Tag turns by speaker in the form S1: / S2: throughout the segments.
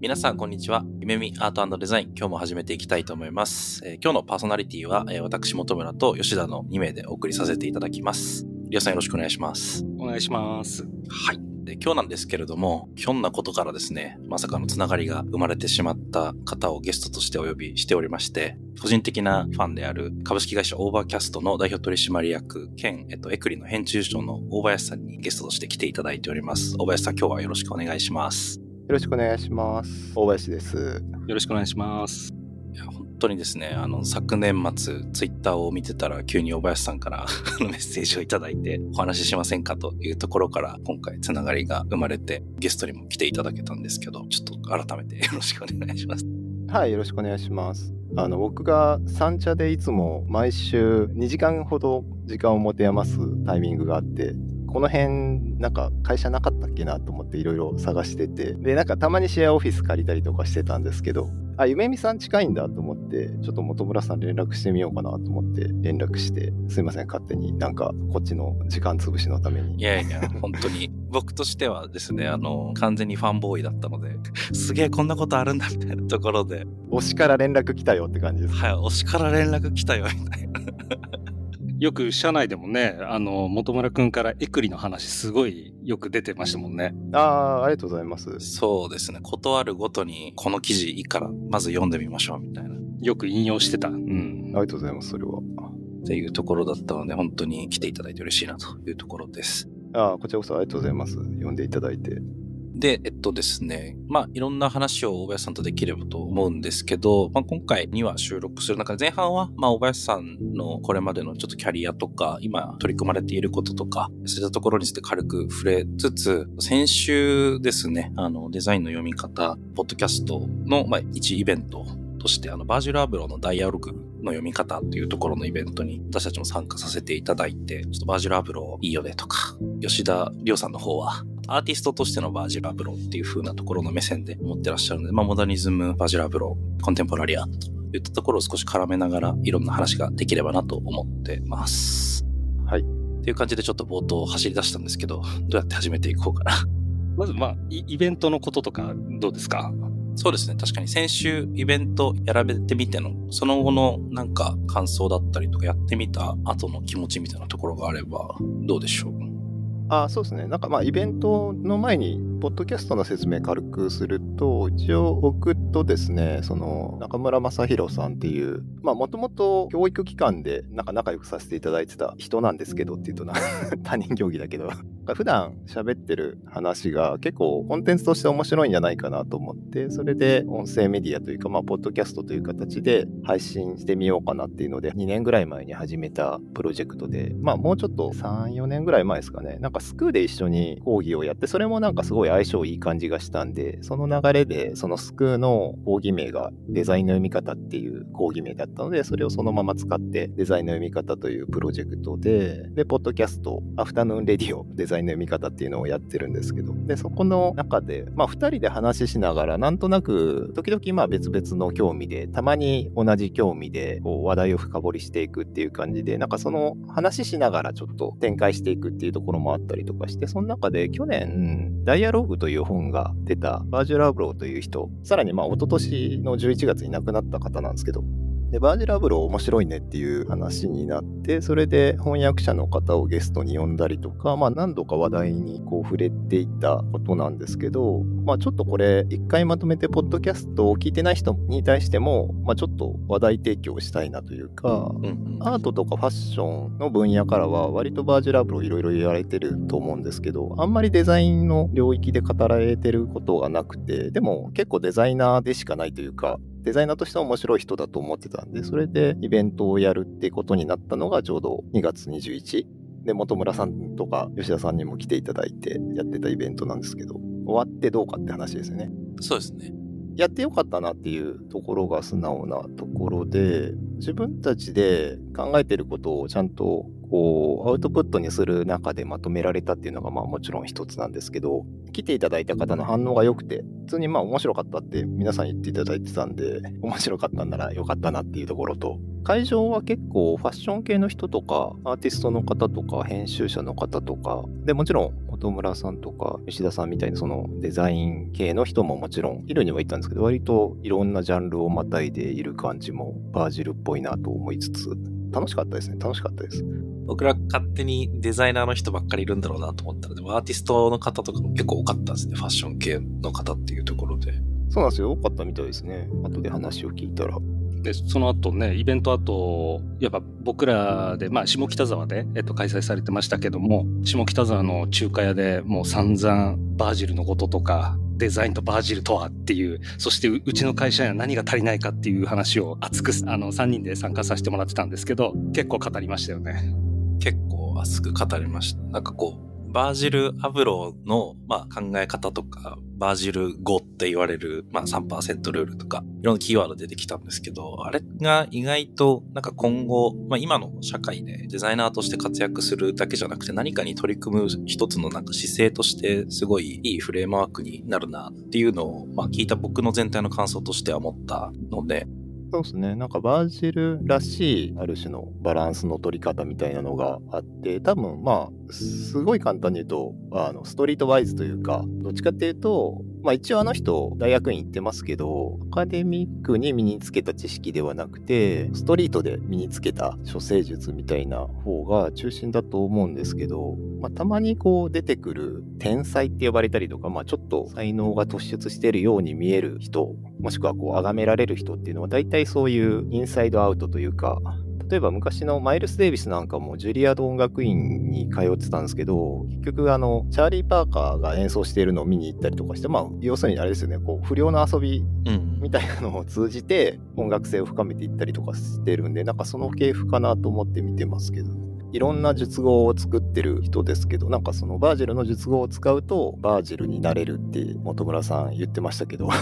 S1: 皆さん、こんにちは。夢見アートデザイン、今日も始めていきたいと思います。えー、今日のパーソナリティは、えー、私、本村と吉田の2名でお送りさせていただきます。りょうさんよろしくお願いします。
S2: お願いします。
S1: はい。で今日なんですけれども、ひょんなことからですね、まさかのつながりが生まれてしまった方をゲストとしてお呼びしておりまして、個人的なファンである株式会社オーバーキャストの代表取締役兼、えっと、エクリの編集長の大林さんにゲストとして来ていただいております。大林さん、今日はよろしくお願いします。
S3: よろしくお願いします。大林です。
S2: よろしくお願いします。
S1: いや本当にですね、あの、昨年末、ツイッターを見てたら、急に大林さんから メッセージをいただいて、お話ししませんかというところから、今回つながりが生まれて、ゲストにも来ていただけたんですけど、ちょっと改めて よろしくお願いします。
S3: はい、よろしくお願いします。あの僕が三茶でいつも毎週2時間ほど時間を持て余すタイミングがあってこの辺なんか会社なかったっけなと思っていろいろ探してて。でなんかたまにシェアオフィス借りたりとかしてたんですけどあ夢見さん近いんだと思ってちょっと本村さん連絡してみようかなと思って連絡してすいません勝手になんかこっちの時間潰しのために。
S1: いやいや本当に。僕としてはですねあの完全にファンボーイだったのですげえこんなことあるんだみたいなところで。
S3: 推しから連絡来たよって感じです。
S1: はい推しから連絡来たよみたいな
S2: よく社内でもね、あの、本村くんからエクリの話すごいよく出てましたもんね。
S3: ああ、ありがとうございます。
S1: そうですね。断るごとに、この記事いいから、まず読んでみましょう、みたいな。
S2: よく引用してた。う
S3: ん。ありがとうございます、それは。
S1: っていうところだったので、本当に来ていただいて嬉しいなというところです。
S3: ああ、こちらこそありがとうございます。読んでいただいて。
S1: で、えっとですね、まあ、いろんな話を大林さんとできればと思うんですけど、まあ、今回2話収録する中で、前半は、まあ、大林さんのこれまでのちょっとキャリアとか、今取り組まれていることとか、そういったところについて軽く触れつつ、先週ですね、あの、デザインの読み方、ポッドキャストの、まあ、一イベントとして、あの、バージュラブロのダイアログの読み方っていうところのイベントに私たちも参加させていただいて、ちょっとバージュラブロいいよねとか、吉田亮さんの方は、アーティストとしてのバージュラブロっていう風なところの目線で思ってらっしゃるので、まあ、モダニズム、バージュラブロ、コンテンポラリアといったところを少し絡めながら、いろんな話ができればなと思ってます。
S3: はい。
S1: っていう感じでちょっと冒頭走り出したんですけど、どうやって始めていこうかな。
S2: まず、まあ、イベントのこととかどうですか？
S1: そうですね。確かに先週イベントやられてみての、その後のなんか感想だったりとかやってみた後の気持ちみたいなところがあればどうでしょう？
S3: あそうですね。なんかまあ、イベントの前に、ポッドキャストの説明軽くすると、一応僕とですね、その、中村正宏さんっていう、まあ、もともと教育機関で、なんか仲良くさせていただいてた人なんですけどっていうとな、他人行儀だけど、普段喋ってる話が結構コンテンツとして面白いんじゃないかなと思って、それで音声メディアというか、まあ、ポッドキャストという形で配信してみようかなっていうので、2年ぐらい前に始めたプロジェクトで、まあ、もうちょっと3、4年ぐらい前ですかね、なんかスクーで一緒に講義をやって、それもなんかすごい相性いい感じがしたんで、その流れで、そのスクーの講義名がデザインの読み方っていう講義名だったので、それをそのまま使ってデザインの読み方というプロジェクトで、で、ポッドキャスト、アフタヌーンレディオ、デザインの読み方っていうのをやってるんですけど、で、そこの中で、まあ、2人で話ししながら、なんとなく、時々まあ別々の興味で、たまに同じ興味で、こう話題を深掘りしていくっていう感じで、なんかその話しながらちょっと展開していくっていうところもあったりとかして、その中で去年、ダイアログという本が出た。バージュラブローという人、さらにまあ一昨年の11月に亡くなった方なんですけど、で、バージラブロ面白いねっていう話になって、それで翻訳者の方をゲストに呼んだりとか、まあ何度か話題にこう触れていったことなんですけど、まあちょっとこれ一回まとめてポッドキャストを聞いてない人に対しても、まあちょっと話題提供したいなというか、アートとかファッションの分野からは割とバージラブロいろいろ言われてると思うんですけど、あんまりデザインの領域で語られてることがなくて、でも結構デザイナーでしかないというか、デザイナーとしては面白い人だと思ってたんで、それでイベントをやるってことになったのがちょうど2月21で、本村さんとか吉田さんにも来ていただいてやってたイベントなんですけど、終わってどうかって話ですよね。
S1: そうですね。
S3: やってよかったなっていうところが素直なところで、自分たちで考えてることをちゃんとこうアウトプットにする中でまとめられたっていうのがまあもちろん一つなんですけど来ていただいた方の反応が良くて普通にまあ面白かったって皆さん言っていただいてたんで面白かったんなら良かったなっていうところと会場は結構ファッション系の人とかアーティストの方とか編集者の方とかでもちろん本村さんとか吉田さんみたいにそのデザイン系の人ももちろんいるにはいたんですけど割といろんなジャンルをまたいでいる感じもバージルっぽいなと思いつつ楽しかったですね楽しかったです
S1: 僕ら勝手にデザイナーの人ばっかりいるんだろうなと思ったら、でもアーティストの方とかも結構多かったですね。ファッション系の方っていうところで。
S3: そうなんですよ。多かったみたいですね。後で話を聞いたら。
S2: で、その後ね、イベント後、やっぱ僕らで、まあ、下北沢で、えっと、開催されてましたけども、下北沢の中華屋でもう散々バージルのこととか、デザインとバージルとはっていう、そしてうちの会社には何が足りないかっていう話を熱く、あの、3人で参加させてもらってたんですけど、結構語りましたよね。
S1: 結構熱く語りました。なんかこう、バージル・アブローの、まあ、考え方とか、バージル5って言われる、まあ、3%ルールとか、いろんなキーワード出てきたんですけど、あれが意外と、なんか今後、まあ、今の社会でデザイナーとして活躍するだけじゃなくて、何かに取り組む一つのなんか姿勢として、すごいいいフレームワークになるなっていうのを、まあ、聞いた僕の全体の感想としては思ったので、
S3: そうですね。なんかバージルらしいある種のバランスの取り方みたいなのがあって、多分まあ、すごい簡単に言うと、あのストリートワイズというか、どっちかっていうと、まあ一応あの人、大学院行ってますけど、アカデミックに身につけた知識ではなくて、ストリートで身につけた処世術みたいな方が中心だと思うんですけど、まあたまにこう出てくる天才って呼ばれたりとか、まあちょっと才能が突出してるように見える人、もしくはこう崇められる人っていうのは大体そういうインサイドアウトというか、例えば昔のマイルス・デイビスなんかもジュリアード音楽院に通ってたんですけど、結局あの、チャーリー・パーカーが演奏しているのを見に行ったりとかして、まあ、要するにあれですよね、こう、不良の遊びみたいなのを通じて音楽性を深めていったりとかしてるんで、なんかその系譜かなと思って見てますけど、ね。いろんな術語を作ってる人ですけど、なんかそのバージルの術語を使うと、バージルになれるって本村さん言ってましたけど、バ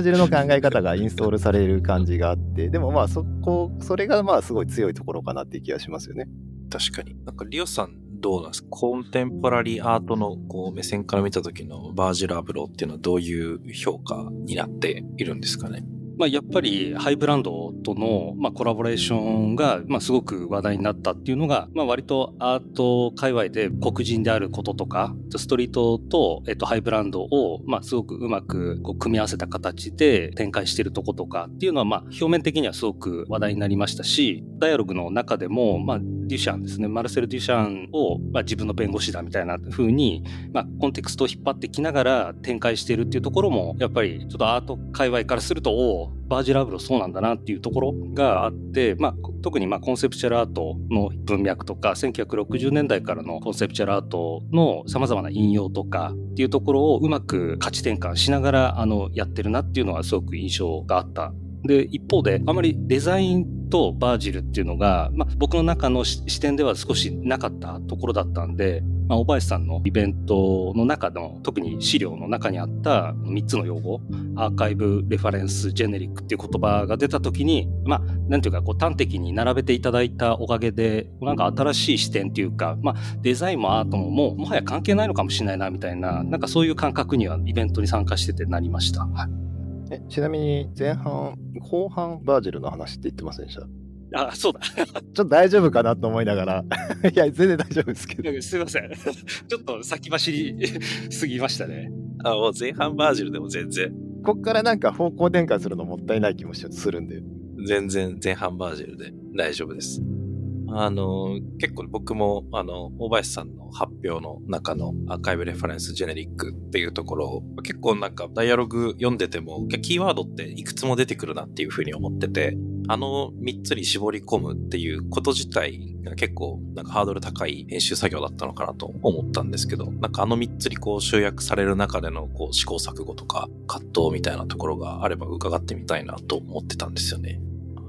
S3: ージルの考え方がインストールされる感じがあって、でもまあそこ、それがまあすごい強いところかなっていう気がしますよね。
S1: 確かに。なんかリオさんどうなんですか？コンテンポラリーアートのこう目線から見た時のバージル・アブローっていうのはどういう評価になっているんですかね？
S2: まあ、やっぱりハイブランドとの、まあ、コラボレーションが、まあ、すごく話題になったっていうのが、まあ、割とアート界隈で黒人であることとか、ストリートと、えっと、ハイブランドを、まあ、すごくうまくこう組み合わせた形で展開してるとことかっていうのは、まあ、表面的にはすごく話題になりましたし、ダイアログの中でも、まあ、デュシャンですね、マルセル・デュシャンを、まあ、自分の弁護士だみたいな風に、まあ、コンテクストを引っ張ってきながら展開しているっていうところも、やっぱりちょっとアート界隈からすると、おバージュラブロそうなんだなっていうところがあって、まあ、特にまあコンセプチュアルアートの文脈とか、1960年代からのコンセプチュアルアートの様々な引用とかっていうところをうまく価値転換しながらあのやってるなっていうのはすごく印象があった。で、一方で、あまりデザインとバージルっていうのが、まあ、僕の中の視点では少しなかったところだったんで、まあ、小林さんのイベントの中の、特に資料の中にあった3つの用語、アーカイブ、レファレンス、ジェネリックっていう言葉が出た時に、まあ、なんていうか、こう端的に並べていただいたおかげで、なんか新しい視点っていうか、まあ、デザインもアートももう、もはや関係ないのかもしれないな、みたいな、なんかそういう感覚にはイベントに参加しててなりました。はい
S3: えちなみに前半、後半バージルの話って言ってませんでした？
S2: あ、そうだ。ちょ
S3: っと大丈夫かなと思いながら。いや、全然大丈夫ですけ
S2: ど。すいません。ちょっと先走りすぎましたね。
S1: あ、もう前半バージルでも全然。
S3: こっからなんか方向転換するのもったいない気もするんで。
S1: 全然前半バージルで大丈夫です。あの、結構僕も、あの、大林さんの発表の中のアーカイブレファレンスジェネリックっていうところを、結構なんかダイアログ読んでても、キーワードっていくつも出てくるなっていうふうに思ってて、あの3つに絞り込むっていうこと自体が結構なんかハードル高い編集作業だったのかなと思ったんですけど、なんかあの3つにこう集約される中でのこう試行錯誤とか葛藤みたいなところがあれば伺ってみたいなと思ってたんですよね。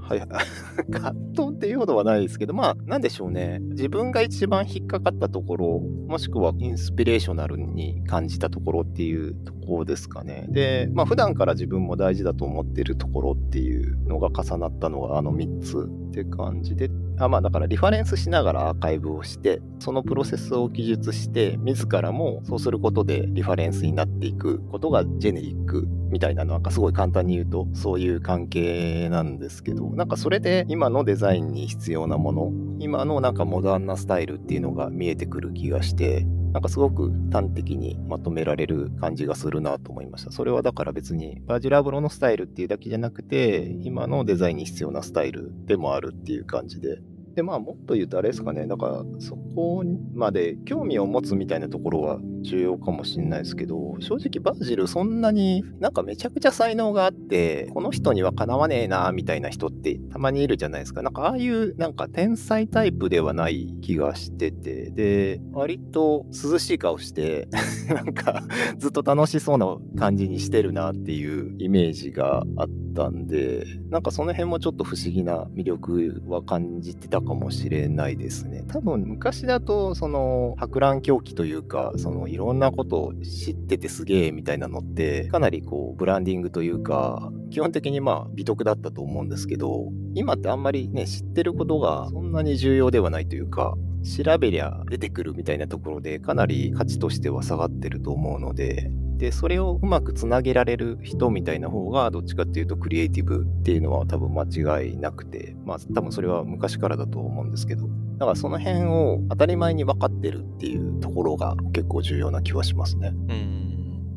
S3: はい、葛藤っていうほどはないですけど、まあ、なんでしょうね。自分が一番引っかかったところ、もしくはインスピレーショナルに感じたところっていうところですかね。で、まあ、普段から自分も大事だと思ってるところっていうのが重なったのがあの3つって感じで、あまあだからリファレンスしながらアーカイブをして、そのプロセスを記述して、自らもそうすることでリファレンスになっていくことがジェネリックみたいなのなんかすごい簡単に言うとそういう関係なんですけど、なんかそれで今のデザインに必要なもの、今のなんかモダンなスタイルっていうのが見えてくる気がして、なんかすごく端的にまとめられる感じがするなと思いました。それはだから別にバージラブロのスタイルっていうだけじゃなくて、今のデザインに必要なスタイルでもあるっていう感じで、で、まあ、もっと言うとあれですかね、だから、そこまで興味を持つみたいなところは重要かもしれないですけど、正直バージルそんなになんかめちゃくちゃ才能があって、この人にはかなわねえな、みたいな人ってたまにいるじゃないですか。なんかああいうなんか天才タイプではない気がしてて、で、割と涼しい顔して なんかずっと楽しそうな感じにしてるなっていうイメージがあってたんで、なんかその辺もちょっと不思議な魅力は感じてたかもしれないですね。多分昔だと、その、博覧狂気というか、そのいろんなことを知っててすげえみたいなのって、かなりこう、ブランディングというか、基本的にまあ美徳だったと思うんですけど、今ってあんまりね、知ってることがそんなに重要ではないというか、調べりゃ出てくるみたいなところでかなり価値としては下がってると思うので、で、それをうまくつなげられる人みたいな方が、どっちかっていうとクリエイティブっていうのは多分間違いなくて、まあ多分それは昔からだと思うんですけど、だからその辺を当たり前に分かってるっていうところが結構重要な気はしますね。うん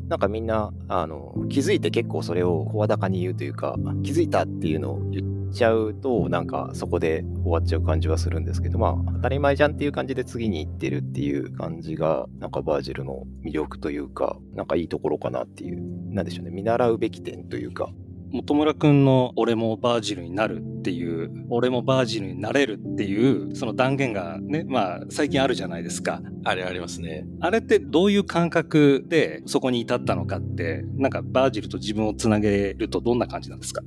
S3: なんかみんなあの気づいて結構それを声高に言うというか気づいたっていうのを言っちゃうとなんかそこで終わっちゃう感じはするんですけどまあ当たり前じゃんっていう感じで次に行ってるっていう感じがなんかバージルの魅力というかなんかいいところかなっていうなんでしょうね見習うべき点というか
S2: 本村くんの俺もバージルになるっていう、俺もバージルになれるっていう、その断言がね、まあ最近あるじゃないですか。
S1: あれありますね。
S2: あれってどういう感覚でそこに至ったのかって、なんかバージルと自分をつなげるとどんな感じなんですか？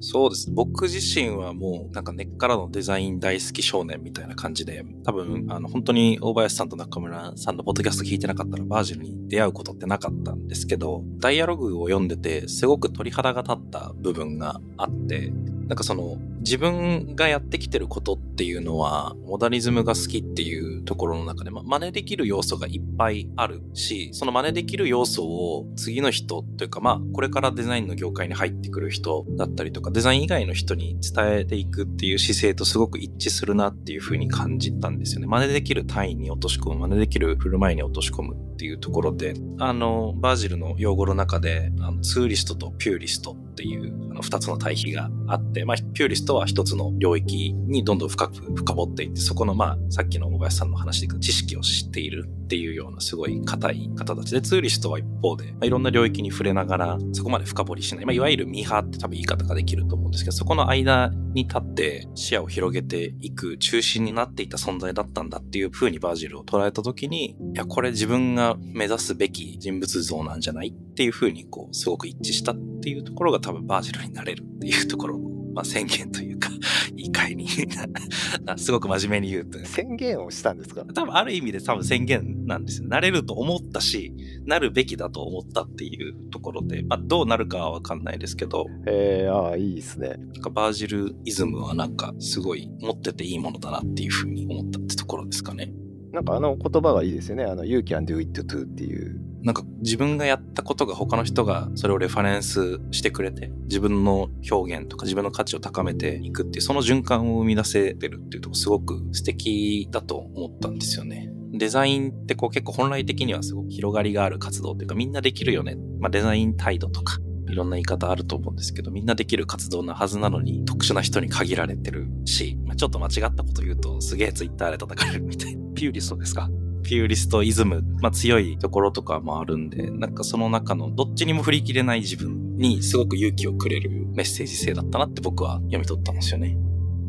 S1: そうです。僕自身はもうなんか根っからのデザイン大好き少年みたいな感じで、多分あの本当に大林さんと中村さんのポッドキャスト聞いてなかったらバージルに出会うことってなかったんですけど、ダイアログを読んでてすごく鳥肌が立った部分があって、なんかその自分がやってきてることっていうのはモダニズムが好きっていうところの中で、ま、真似できる要素がいっぱいあるし、その真似できる要素を次の人というかまあこれからデザインの業界に入ってくる人だったりとかデザイン以外の人に伝えていくっていう姿勢とすごく一致するなっていうふうに感じたんですよね。真似できる単位に落とし込む、真似できる振る舞いに落とし込むっていうところで、あの、バージルの用語の中で、あのツーリストとピューリストっていうあの2つの対比があって、まあ、ピューリストは一つの領域にどんどん深く深掘っていって、そこのまあ、さっきの小林さんの話でいく知識を知っているっていうようなすごい硬い方たちで、ツーリストは一方で、まあ、いろんな領域に触れながら、そこまで深掘りしない、まあ、いわゆるミーハーって多分言い方ができると思うんですけど、そこの間に立って視野を広げていく中心になっていた存在だったんだっていう風にバージルを捉えたときに、いや、これ自分が目指すべき人物像なんじゃないっていう風にこう、すごく一致したっていうところが多分バージルになれるっていうところ。まあ、宣言というか、いい会に すごく真面目に言うと。
S3: 宣言をしたんですか？
S1: 多分ある意味で多分宣言なんですよ。なれると思ったし、なるべきだと思ったっていうところで、まあ、どうなるかはわかんないですけど。
S3: ええー、ああ、いいですね。
S1: なんかバージルイズムはなんかすごい持ってていいものだなっていうふうに思ったってところですかね。
S3: なんかあの言葉がいいですよね。あの、You can do it too っていう。
S1: なんか自分がやったことが他の人がそれをレファレンスしてくれて、自分の表現とか自分の価値を高めていくっていう、その循環を生み出せてるっていうとこすごく素敵だと思ったんですよね。デザインってこう結構本来的にはすごく広がりがある活動っていうかみんなできるよね。まあデザイン態度とかいろんな言い方あると思うんですけど、みんなできる活動なはずなのに特殊な人に限られてるし、まあ、ちょっと間違ったこと言うとすげえツイッターで叩かれるみたいな。
S2: ピューリストですか？
S1: ピューリストイズム、まあ、強いところとかもあるんで、なんかその中のどっちにも振り切れない自分にすごく勇気をくれるメッセージ性だったなって僕は読み取ったんですよね。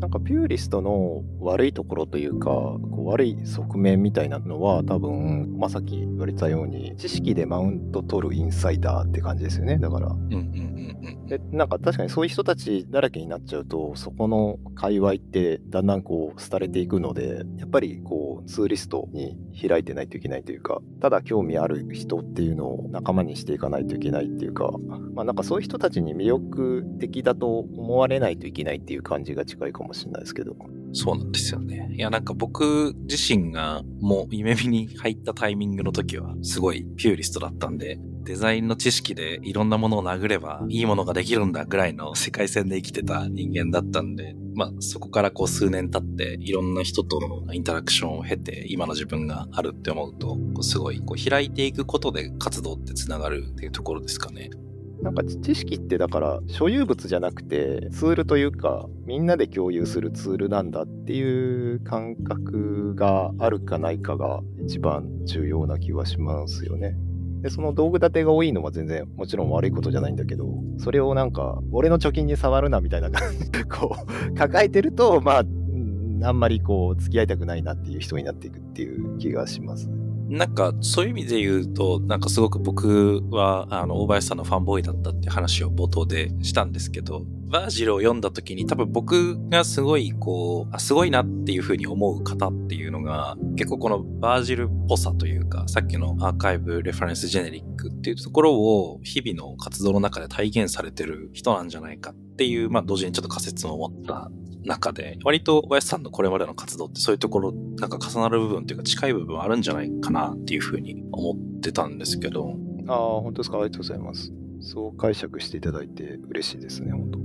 S3: なんかピューリストの悪いところというか、こう悪い側面みたいなのは多分、まさき言われたように、知識でマウント取るインサイダーって感じですよね。だから、うんうん
S1: うん
S3: で、なんか確かにそういう人たちだらけになっちゃうと、そこの界隈ってだんだんこう廃れていくので、やっぱりこうツーリストに開いてないといけないというか、ただ興味ある人っていうのを仲間にしていかないといけないっていうか、まあなんかそういう人たちに魅力的だと思われないといけないっていう感じが近いかもしれないですけど。
S1: そうなんですよね。いや、なんか僕自身がもう夢見に入ったタイミングの時はすごいピューリストだったんで、デザインの知識でいろんなものを殴ればいいものができるんだぐらいの世界線で生きてた人間だったんで、まあそこからこう数年経っていろんな人とのインタラクションを経て今の自分があるって思うと、すごいこう開いていくことで活動ってつながるっていうところですかね。
S3: なんか知識ってだから所有物じゃなくてツールというかみんなで共有するツールなんだっていう感覚があるかないかが一番重要な気はしますよね。でその道具立てが多いのは全然もちろん悪いことじゃないんだけどそれをなんか俺の貯金に触るなみたいな感じでこう 抱えてるとまああんまりこう付き合いたくないなっていう人になっていくっていう気がしますね。
S1: なんか、そういう意味で言うと、なんかすごく僕は、あの、大林さんのファンボーイだったって話を冒頭でしたんですけど、バージルを読んだ時に多分僕がすごいこう、あ、すごいなっていう風に思う方っていうのが、結構このバージルっぽさというか、さっきのアーカイブ、レファレンス、ジェネリックっていうところを日々の活動の中で体現されてる人なんじゃないかっていう、まあ同時にちょっと仮説も持った中で、割と小林さんのこれまでの活動ってそういうところ、なんか重なる部分というか近い部分あるんじゃないかなっていうふうに思ってたんですけど。
S3: ああ、本当ですか？ありがとうございます。そう解釈していただいて嬉しいですね、本当。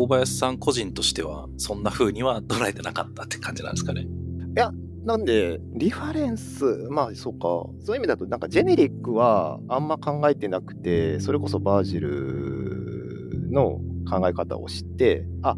S1: 大林さん個人としては、そんな風には捉えてなかったって感じなんですかね。
S3: なんで、リファレンス、まあそうか、そういう意味だと、なんかジェネリックはあんま考えてなくて、それこそバージルの考え方を知って、あ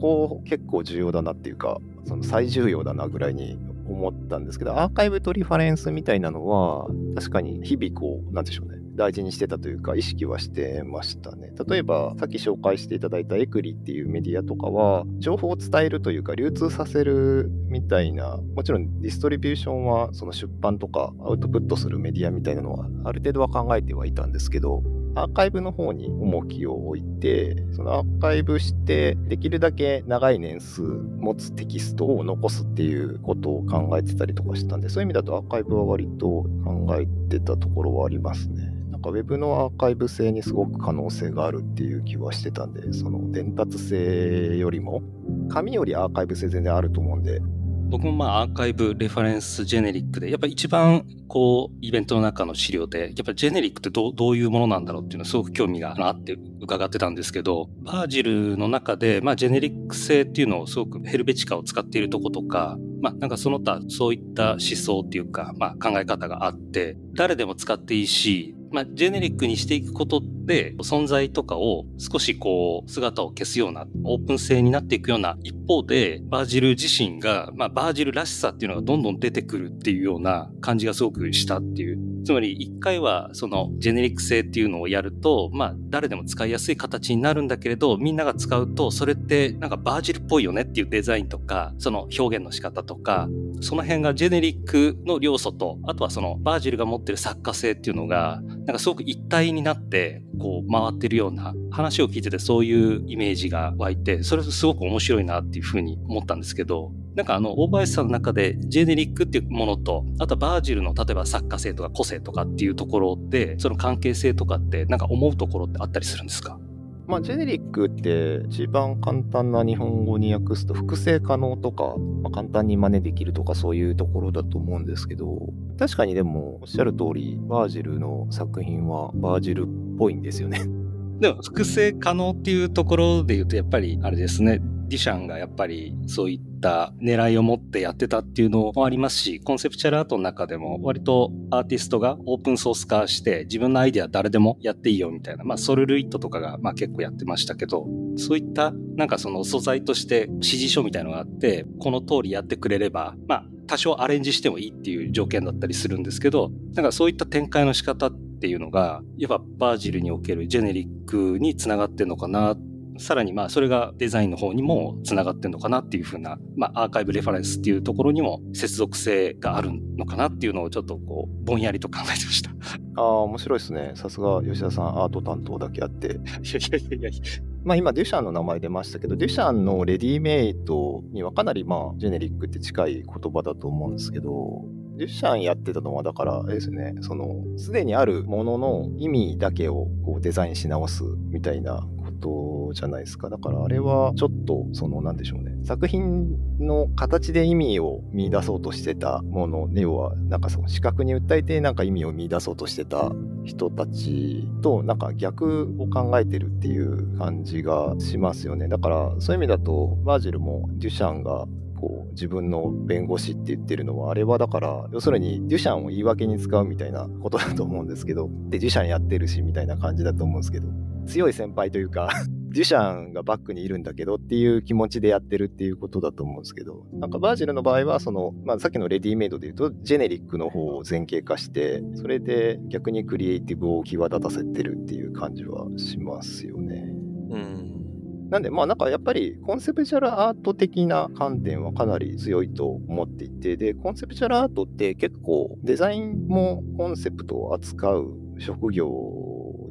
S3: こ結構重要だなっていうか、その最重要だなぐらいに思ったんですけど、アーカイブとリファレンスみたいなのは、確かに日々こう、なんでしょうね、大事にしてたというか、意識はしてましたね。例えば、さっき紹介していただいたエクリっていうメディアとかは、情報を伝えるというか、流通させるみたいな、もちろんディストリビューションは、その出版とかアウトプットするメディアみたいなのは、ある程度は考えてはいたんですけど、アーカイブの方に重きを置いて、そのアーカイブして、できるだけ長い年数持つテキストを残すっていうことを考えてたりとかしたんで、そういう意味だとアーカイブは割と考えてたところはありますね。なんか Web のアーカイブ性にすごく可能性があるっていう気はしてたんで、その伝達性よりも、紙よりアーカイブ性全然あると思うんで、
S2: 僕もまあアーカイブ、レファレンス、ジェネリックで、やっぱ一番こう、イベントの中の資料で、やっぱジェネリックってどうどういうものなんだろうっていうのはすごく興味があって伺ってたんですけど、バージルの中で、まあジェネリック性っていうのをすごくヘルベチカを使っているとことか、まあなんかその他そういった思想っていうか、まあ考え方があって、誰でも使っていいし、まあ、ジェネリックにしていくことで、存在とかを少しこう、姿を消すような、オープン性になっていくような一方で、バージル自身が、まあ、バージルらしさっていうのがどんどん出てくるっていうような感じがすごくしたっていう。つまり、一回は、その、ジェネリック性っていうのをやると、まあ、誰でも使いやすい形になるんだけれど、みんなが使うと、それって、なんかバージルっぽいよねっていうデザインとか、その表現の仕方とか、その辺がジェネリックの要素と、あとはそのバージルが持ってる作家性っていうのが、なんかすごく一体になって、こう回ってるような話を聞いててそういうイメージが湧いて、それすごく面白いなっていうふうに思ったんですけど、なんかあの、大林さんの中でジェネリックっていうものと、あとはバージルの例えば作家性とか個性とかっていうところで、その関係性とかってなんか思うところってあったりするんですか？
S3: まあ、ジェネリックって一番簡単な日本語に訳すと複製可能とか、まあ、簡単に真似できるとかそういうところだと思うんですけど確かにでもおっしゃる通りバージルの作品はバージルっぽいんですよね。
S2: でも複製可能っていうところで言うとやっぱりあれですねディシャンがやっぱりそういった狙いを持ってやってたっていうのもありますしコンセプチュアルアートの中でも割とアーティストがオープンソース化して自分のアイデア誰でもやっていいよみたいなまあソルルイットとかがまあ結構やってましたけどそういったなんかその素材として指示書みたいのがあってこの通りやってくれればまあ多少アレンジしてもいいっていう条件だったりするんですけどなんかそういった展開の仕方っていうのがやっぱバージルにおけるジェネリックにつながってんのかなってさらにまあそれがデザインの方にもつながってんのかなっていうふうな、まあアーカイブレファレンスっていうところにも接続性があるのかなっていうのをちょっとこうぼんやりと考えてました。
S3: ああ、面白いですね。さすが吉田さん、アート担当だけあって。
S2: いやいやいやいや
S3: まあ今、デュシャンの名前出ましたけど、デュシャンのレディメイトにはかなりまあ、ジェネリックって近い言葉だと思うんですけど、デュシャンやってたのは、だから、ですね、その、すでにあるものの意味だけをこうデザインし直すみたいなじゃないですか。だからあれはちょっと、その、なんでしょうね。作品の形で意味を見出そうとしてたもの、要は、なんかその視覚に訴えてなんか意味を見出そうとしてた人たちとなんか逆を考えてるっていう感じがしますよね。だからそういう意味だとバージルもデュシャンがこう自分の弁護士って言ってるのはあれはだから要するにデュシャンを言い訳に使うみたいなことだと思うんですけどでデュシャンやってるしみたいな感じだと思うんですけど強い先輩というかデュシャンがバックにいるんだけどっていう気持ちでやってるっていうことだと思うんですけど、なんかバージルの場合は、その、まあさっきのレディメイドで言うと、ジェネリックの方を前傾化して、それで逆にクリエイティブを際立たせてるっていう感じはしますよね。
S1: うん。
S3: なんで、まあなんかやっぱりコンセプチュアルアート的な観点はかなり強いと思っていて、で、コンセプチュアルアートって結構デザインもコンセプトを扱う職業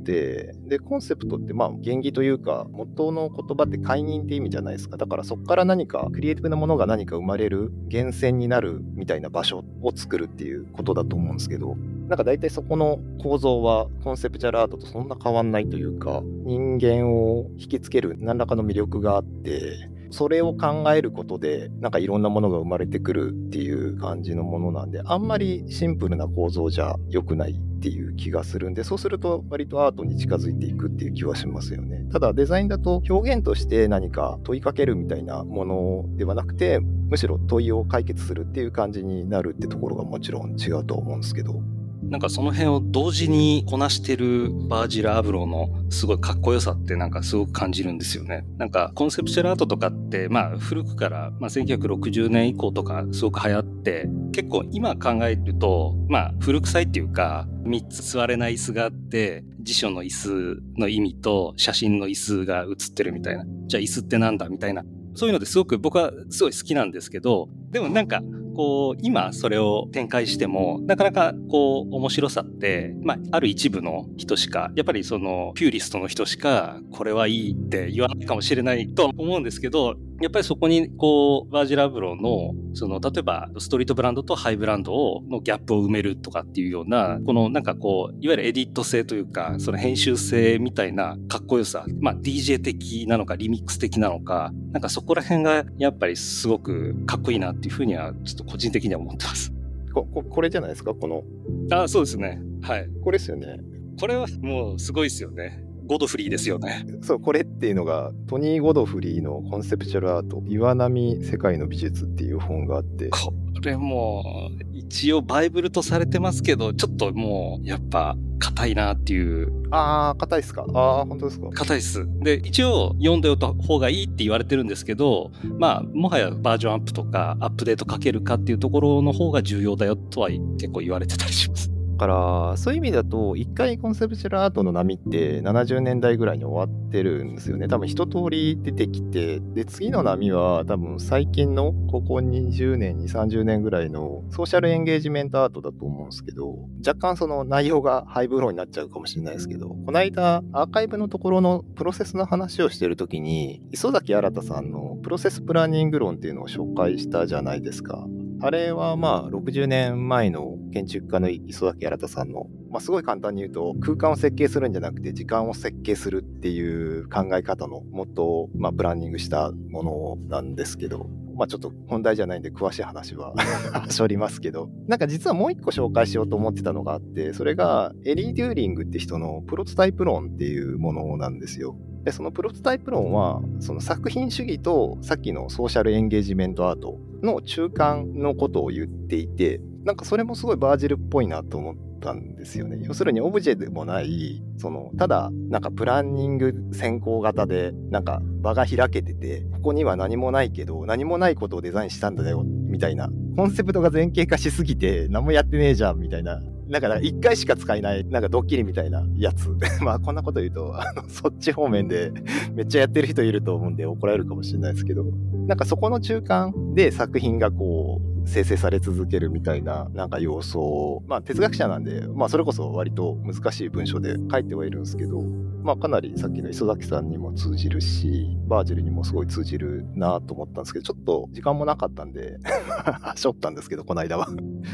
S3: で、で、コンセプトってまあ原義というか元の言葉って解任って意味じゃないですか。だからそこから何かクリエイティブなものが何か生まれる源泉になるみたいな場所を作るっていうことだと思うんですけど、なんか大体そこの構造はコンセプチュアルアートとそんな変わんないというか、人間を引きつける何らかの魅力があって、それを考えることで、なんかいろんなものが生まれてくるっていう感じのものなんで、あんまりシンプルな構造じゃ良くないっていう気がするんで、そうすると割とアートに近づいていくっていう気はしますよね。ただデザインだと表現として何か問いかけるみたいなものではなくて、むしろ問いを解決するっていう感じになるってところがもちろん違うと思うんですけど。
S2: なんかその辺を同時にこなしてるバージル・アブローのすごいかっこよさってなんかすごく感じるんですよね。なんかコンセプチュアルアートとかってまあ古くから、まあ、1960年以降とかすごく流行って結構今考えるとまあ古臭いっていうか3つ座れない椅子があって辞書の椅子の意味と写真の椅子が写ってるみたいな。じゃあ椅子ってなんだみたいな。そういうのですごく僕はすごい好きなんですけどでもなんかこう、今それを展開しても、なかなかこう、面白さって、まあ、ある一部の人しか、やっぱりその、ピューリストの人しか、これはいいって言わないかもしれないと思うんですけど、やっぱりそこに、こう、バージラブローの、その、例えば、ストリートブランドとハイブランドを、のギャップを埋めるとかっていうような、この、なんかこう、いわゆるエディット性というか、その編集性みたいなかっこよさ、まあ、DJ 的なのか、リミックス的なのか、なんかそこら辺が、やっぱりすごくかっこいいなっていうふうには、ちょっと個人的には思ってます。
S3: こここれじゃないですか？この、
S2: あそうですね。はい。
S3: これですよね。
S2: これはもうすごいですよね。ゴドフリーですよね。
S3: そう、これっていうのが、トニー・ゴドフリーのコンセプチュアルアート、岩波世界の美術っていう本があって、
S2: これもう、一応バイブルとされてますけど、ちょっともう、やっぱ、硬いなっていう、
S3: あー、硬いっすか？あー、本当ですか？
S2: 硬いっす。で、一応、読んでおいた方がいいって言われてるんですけど、まあ、もはやバージョンアップとか、アップデートかけるかっていうところの方が重要だよとは結構言われてたりします。
S3: から、そういう意味だと、一回コンセプチュアルアートの波って70年代ぐらいに終わってるんですよね。多分一通り出てきて、で、次の波は多分最近のここ20年、2、30年ぐらいのソーシャルエンゲージメントアートだと思うんですけど、若干その内容がハイブローになっちゃうかもしれないですけど、この間アーカイブのところのプロセスの話をしてるときに、磯崎新さんのプロセスプランニング論っていうのを紹介したじゃないですか。あれはまあ60年前の建築家の磯崎新さんの、まあ、すごい簡単に言うと空間を設計するんじゃなくて時間を設計するっていう考え方のもと、まあ、プランニングしたものなんですけど、まあちょっと本題じゃないんで詳しい話は しょりますけど、なんか実はもう一個紹介しようと思ってたのがあって、それがエリー・デューリングって人のプロトタイプ論っていうものなんですよ。で、そのプロトタイプ論は、その作品主義とさっきのソーシャルエンゲージメントアートの中間のことを言っていて、なんかそれもすごいバージルっぽいなと思ったんですよね。要するにオブジェでもない、その、ただ、なんかプランニング先行型で、なんか場が開けてて、ここには何もないけど、何もないことをデザインしたんだよ、みたいな。コンセプトが前傾化しすぎて、何もやってねえじゃん、みたいな。だか一回しか使えない、なんかドッキリみたいなやつ。まあこんなこと言うと、あの、そっち方面でめっちゃやってる人いると思うんで怒られるかもしれないですけど、なんかそこの中間で作品がこう、生成され続けるみたいななんか要素を、まあ哲学者なんで、まあそれこそ割と難しい文章で書いてはいるんですけど、まあかなりさっきの磯崎さんにも通じるし、バージルにもすごい通じるなと思ったんですけど、ちょっと時間もなかったんで しょったんですけど、この間は。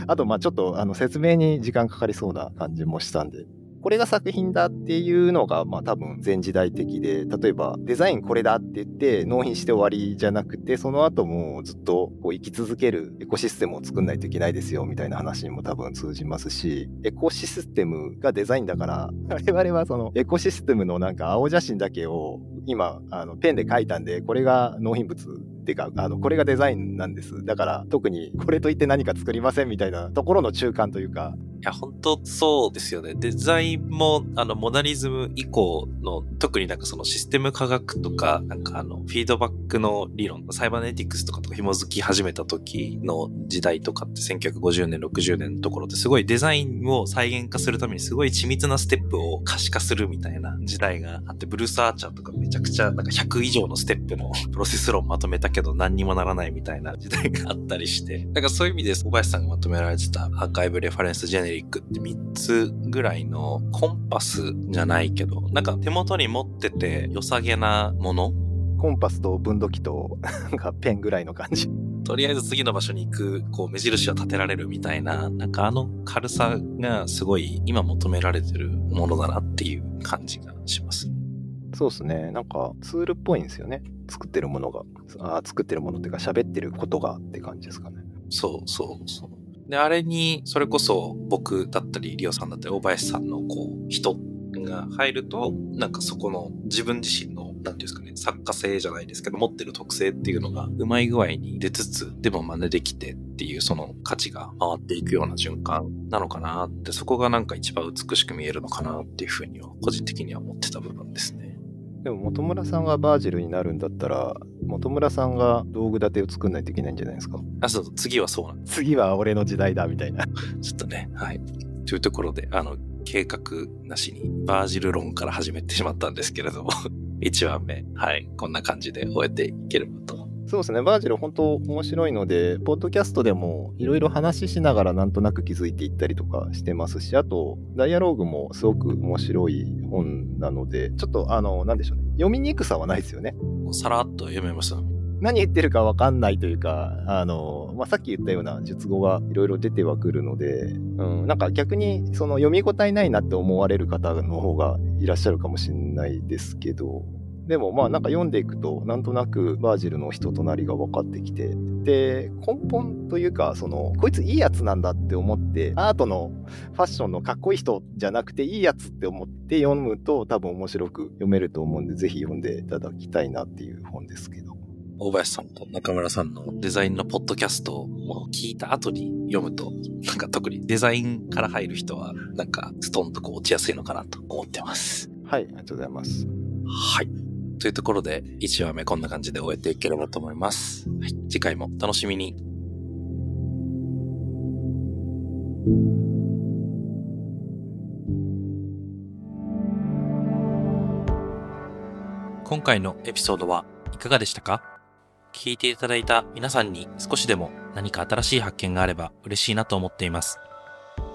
S3: あとまあちょっとあの説明に時間かかりそうな感じもしたんで、これが作品だっていうのが、まあ多分前時代的で、例えばデザインこれだって言って納品して終わりじゃなくて、その後もずっとこう生き続けるエコシステムを作んないといけないですよみたいな話にも多分通じますし、エコシステムがデザインだから、我々はそのエコシステムのなんか青写真だけを今あのペンで書いたんで、これが納品物っていうか、あの、これがデザインなんです。だから、特にこれといって何か作りませんみたいなところの中間というか。
S1: いや、本当そうですよね。デザインも、あの、モダリズム以降の、特になんかそのシステム科学とか、なんかあの、フィードバックの理論、サイバネティクスとかと紐づき始めた時の時代とかって1950年、60年のところですごいデザインを再現化するためにすごい緻密なステップを可視化するみたいな時代があって、ブルース・アーチャーとかめちゃくちゃなんか100以上のステップの プロセス論まとめたけど何にもならないみたいな時代があったりして、だからそういう意味で小林さんがまとめられてたアーカイブレファレンスジェネリックって3つぐらいのコンパスじゃないけど、なんか手元に持ってて良さげなもの？
S3: コンパスと分度器と なんかペンぐらいの感じ。
S1: とりあえず次の場所に行く、こう、目印を立てられるみたいな、なんかあの軽さがすごい今求められてるものだなっていう感じがします。
S3: そうですね。なんかツールっぽいんですよね。作ってるものが。あ作ってるものっていうか喋ってることがって感じですかね。
S1: そうそうそう。で、あれに、それこそ僕だったり、リオさんだったり、大林さんのこう、人が入ると、なんかそこの自分自身の、なんていうんですかね、作家性じゃないですけど、持ってる特性っていうのがうまい具合に出つつ、でも真似できてっていう、その価値が回っていくような循環なのかなって、そこがなんか一番美しく見えるのかなっていうふうには、個人的には思ってた部分ですね。
S3: でも本村さんがバージルになるんだったら、本村さんが道具立てを作んないといけないんじゃないですか？
S1: あ、そう、次はそうなん
S3: 次は俺の時代だ、みたいな。
S1: ちょっとね、はい。というところで、あの、計画なしにバージル論から始めてしまったんですけれども、1話目、はい、こんな感じで終えていければと
S3: そうですね、バージル本当面白いので、ポッドキャストでもいろいろ話しながらなんとなく気づいていったりとかしてますし、あと、ダイアローグもすごく面白い本なので、ちょっとあの、なんでしょうね、読みにくさはないですよね。
S1: さらっと読めました。
S3: 何言ってるかわかんないというか、あの、まあ、さっき言ったような術語がいろいろ出てはくるので、うん、なんか逆にその読み応えないなって思われる方の方がいらっしゃるかもしれないですけど、でもまあなんか読んでいくとなんとなくバージルの人となりが分かってきてで根本というかそのこいついいやつなんだって思ってアートのファッションのかっこいい人じゃなくていいやつって思って読むと多分面白く読めると思うんでぜひ読んでいただきたいなっていう本ですけど
S1: 大林さんと中村さんのデザインのポッドキャストを聞いた後に読むと、なんか特にデザインから入る人は、なんかストンとこう落ちやすいのかなと思ってます。
S3: はい、ありがとうございます。
S1: はい。というところで、1話目こんな感じで終えていければと思います。はい、次回も楽しみに。今回のエピソードはいかがでしたか？聞いていただいた皆さんに少しでも何か新しい発見があれば嬉しいなと思っています。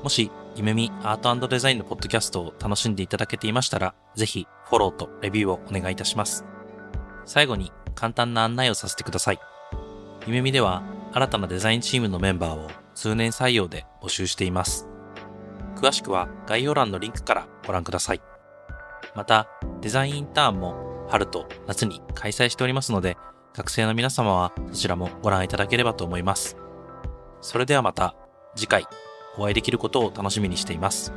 S1: もし、夢見アートデザインのポッドキャストを楽しんでいただけていましたら、ぜひフォローとレビューをお願いいたします。最後に簡単な案内をさせてください。夢見では新たなデザインチームのメンバーを通年採用で募集しています。詳しくは概要欄のリンクからご覧ください。また、デザインインターンも春と夏に開催しておりますので、学生の皆様はそちらもご覧いただければと思います。それではまた次回お会いできることを楽しみにしています。